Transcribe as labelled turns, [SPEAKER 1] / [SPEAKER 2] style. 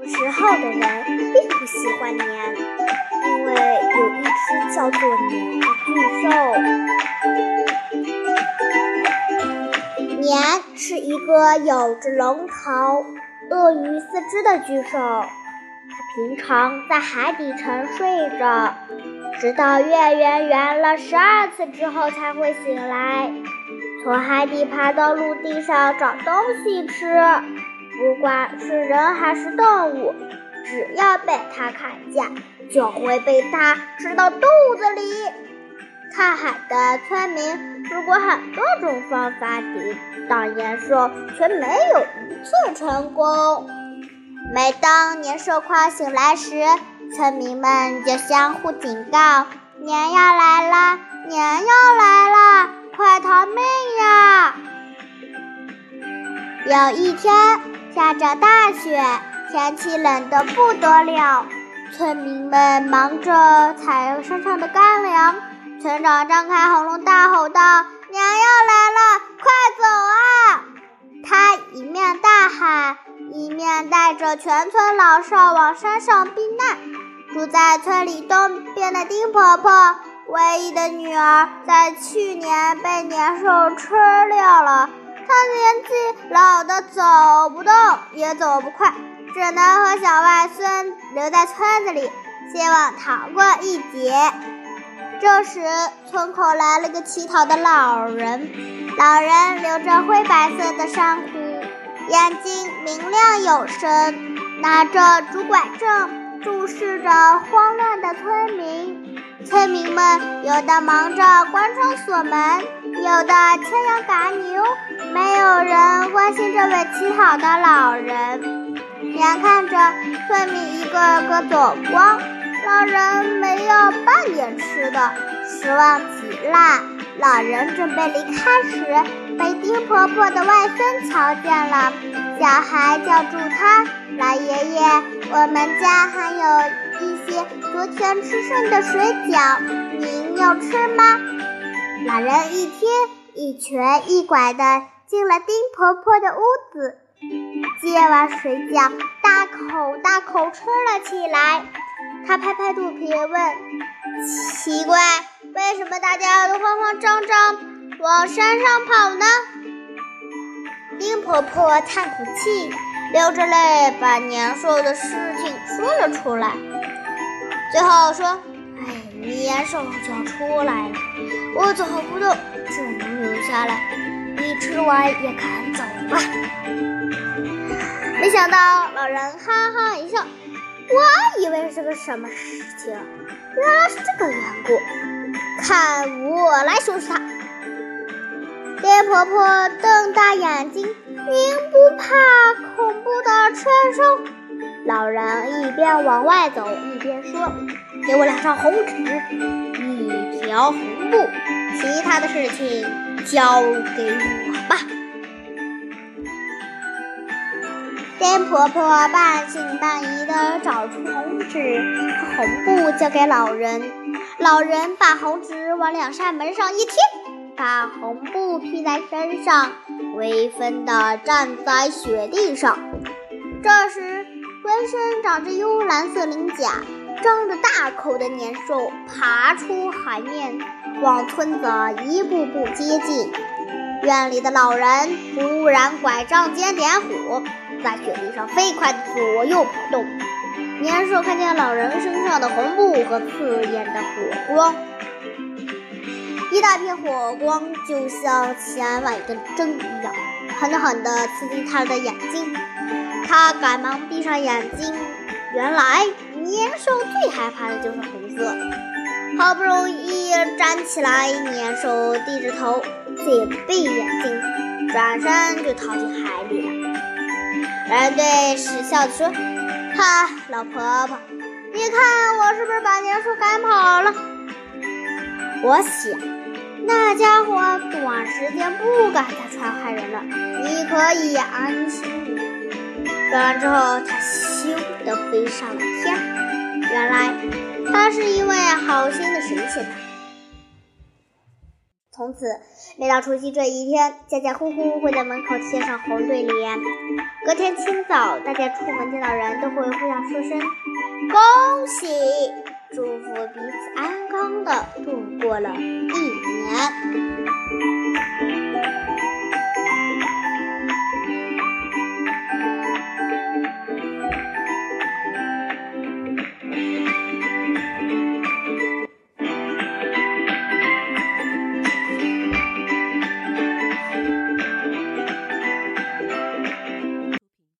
[SPEAKER 1] 古时候的人并不喜欢年，因为有一只叫做年的巨兽。年是一个有着龙头、鳄鱼四肢的巨兽，它平常在海底沉睡着，直到月圆圆了十二次之后才会醒来，从海底爬到陆地上找东西吃。不管是人还是动物，只要被它看见，就会被它吃到肚子里。看海的村民试过很多种方法抵挡年兽，却没有一次成功。每当年兽快醒来时，村民们就相互警告：“年要来了，年要来了，快逃命呀！”有一天。下着大雪，天气冷得不得了。村民们忙着采山上的干粮。村长张开喉咙大吼道：“娘要来了，快走啊！”他一面大喊，一面带着全村老少往山上避难。住在村里东边的丁婆婆，唯一的女儿，在去年被年兽吃掉了。他年纪老的走不动，也走不快，只能和小外孙留在村子里，希望逃过一劫。这时，村口来了个乞讨的老人，老人留着灰白色的珊瑚，眼睛明亮有神，拿着竹拐杖，注视着慌乱的村民。村民们有的忙着关窗锁门，有的牵羊赶牛，没有人关心这位乞讨的老人。眼看着村民一个个走光，老人没有半点吃的，失望极了。老人准备离开时，被丁婆婆的外孙瞧见了。小孩叫住他：“老爷爷，我们家还有。”一些昨天吃剩的水饺，您要吃吗？老人一听，一瘸一拐的进了丁婆婆的屋子，接完水饺，大口大口吃了起来。他拍拍肚皮问：“奇怪，为什么大家都慌慌张张往山上跑呢？”丁婆婆叹口气，流着泪把年兽的事情说了出来。最后说：“哎，年兽就要出来了，我走不动，只能留下来。你吃完也赶走吧。”没想到老人哈哈一笑：“我以为是个什么事情，原来是这个缘故。看我来收拾他！”爹婆婆瞪大眼睛：“您不怕恐怖的传说？”老人一边往外走，一边说：“给我两张红纸，条红布，其他的事情交给我吧。”丁婆婆半信半疑地找出红纸和红布，交给老人。老人把红纸往两扇门上一贴，把红布披在身上，威风地站在雪地上。这时，浑身长着幽蓝色鳞甲、张着大口的年兽爬出海面，往村子一步步接近。院里的老人突然拐杖尖点火，在雪地上飞快地左右跑动。年兽看见老人身上的红布和刺眼的火光，一大片火光就像千万根针一样，狠狠地刺进他的眼睛。他赶忙闭上眼睛。原来年兽最害怕的就是红色。好不容易站起来，年兽低着头，紧闭眼睛，转身就逃进海里了。人对史笑着说：“哈，老婆婆，你看我是不是把年兽赶跑了？”我想，那家伙短时间不敢再传害人了。你可以安心。说完之后，他都飞上了天。原来，他是一位好心的神仙呐。从此，每到除夕这一天，家家户户会在门口贴上红对联。隔天清早，大家出门见到人都会互相说声恭喜，祝福彼此安康的度过了一年。